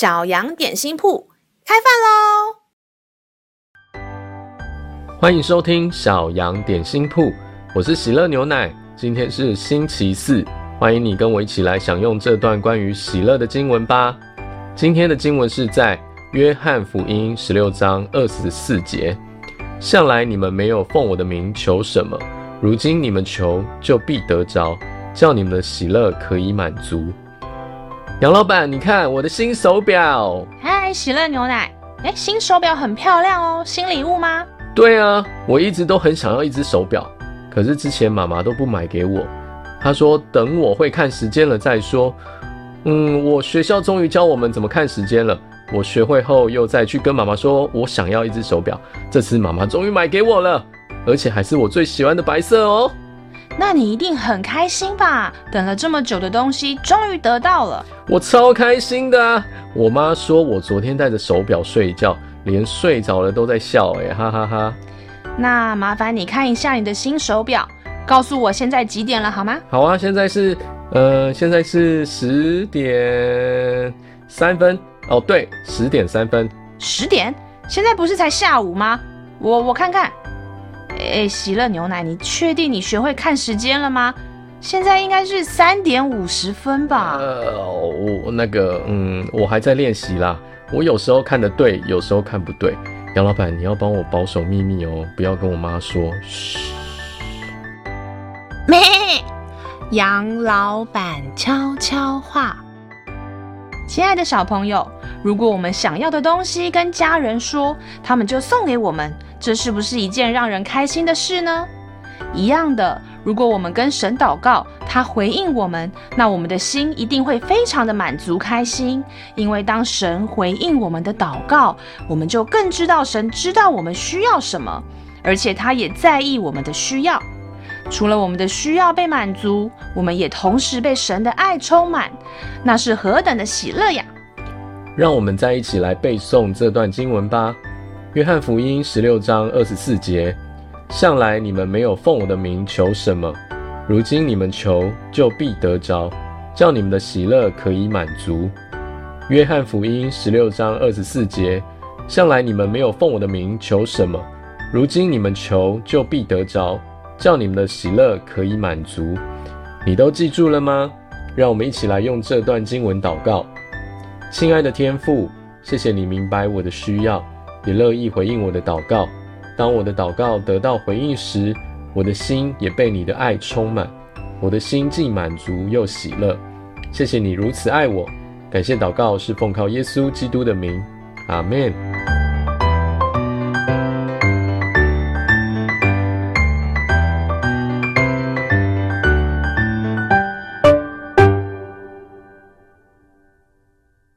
小羊点心铺开饭喽！欢迎收听小羊点心铺，我是喜乐牛奶。今天是星期四，欢迎你跟我一起来享用这段关于喜乐的经文吧。今天的经文是在约翰福音十六章二十四节。向来你们没有奉我的名求什么，如今你们求就必得着，叫你们的喜乐可以满足。杨老板，你看我的新手表。嗨，喜乐牛奶。诶，新手表很漂亮哦，新礼物吗？对啊，我一直都很想要一只手表，可是之前妈妈都不买给我，她说等我会看时间了再说。嗯，我学校终于教我们怎么看时间了。我学会后，又再去跟妈妈说，我想要一只手表。这次妈妈终于买给我了，而且还是我最喜欢的白色哦。那你一定很开心吧？等了这么久的东西，终于得到了。我超开心的啊！我妈说我昨天戴着手表睡觉，连睡着了都在笑，哎，哈哈哈哈。那麻烦你看一下你的新手表，告诉我现在几点了好吗？好啊，现在是，呃，现在是十点三分。哦，对，十点三分。十点？现在不是才下午吗？我我看看。哎，喜乐牛奶，你确定你学会看时间了吗？现在应该是三点五十分吧？呃，我那个，嗯，我还在练习啦。我有时候看得对，有时候看不对。杨老板，你要帮我保守秘密哦，不要跟我妈说。嘘。咩？杨老板悄悄话。亲爱的小朋友，如果我们想要的东西跟家人说，他们就送给我们，这是不是一件让人开心的事呢？一样的，如果我们跟神祷告，他回应我们，那我们的心一定会非常的满足开心，因为当神回应我们的祷告，我们就更知道神知道我们需要什么，而且他也在意我们的需要。除了我们的需要被满足，我们也同时被神的爱充满，那是何等的喜乐呀！让我们再一起来背诵这段经文吧。约翰福音十六章二十四节：向来你们没有奉我的名求什么，如今你们求就必得着，叫你们的喜乐可以满足。约翰福音十六章二十四节：向来你们没有奉我的名求什么，如今你们求就必得着。叫你们的喜乐可以满足，你都记住了吗？让我们一起来用这段经文祷告。亲爱的天父，谢谢你明白我的需要，也乐意回应我的祷告。当我的祷告得到回应时，我的心也被你的爱充满，我的心既满足又喜乐。谢谢你如此爱我，感谢祷告是奉靠耶稣基督的名，阿门。